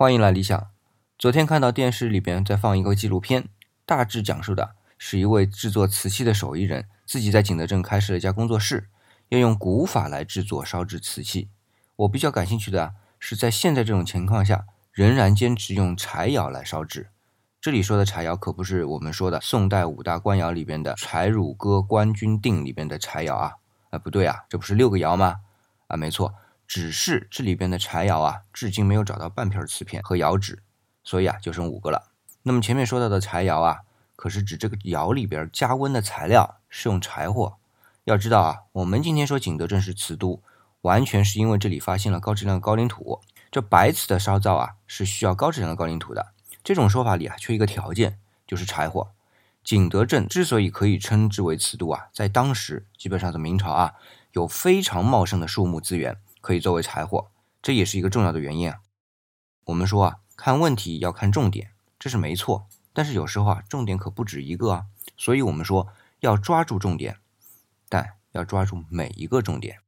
欢迎来理想。昨天看到电视里边在放一个纪录片，大致讲述的是一位制作瓷器的手艺人，自己在景德镇开设了一家工作室，要用古法来制作烧制瓷器。我比较感兴趣的是，在现在这种情况下，仍然坚持用柴窑来烧制。这里说的柴窑可不是我们说的宋代五大官窑里边的柴汝哥官钧定里边的柴窑啊，啊不对啊，这不是六个窑吗？啊，没错。只是这里边的柴窑啊，至今没有找到半片瓷片和窑址，所以啊，就剩五个了。那么前面说到的柴窑啊，可是指这个窑里边加温的材料是用柴火。要知道啊，我们今天说景德镇是瓷都，完全是因为这里发现了高质量的高岭土。这白瓷的烧造啊，是需要高质量的高岭土的。这种说法里啊，缺一个条件，就是柴火。景德镇之所以可以称之为瓷都啊，在当时基本上在明朝啊，有非常茂盛的树木资源。可以作为柴火，这也是一个重要的原因啊。我们说啊，看问题要看重点，这是没错。但是有时候啊，重点可不止一个啊。所以我们说要抓住重点，但要抓住每一个重点。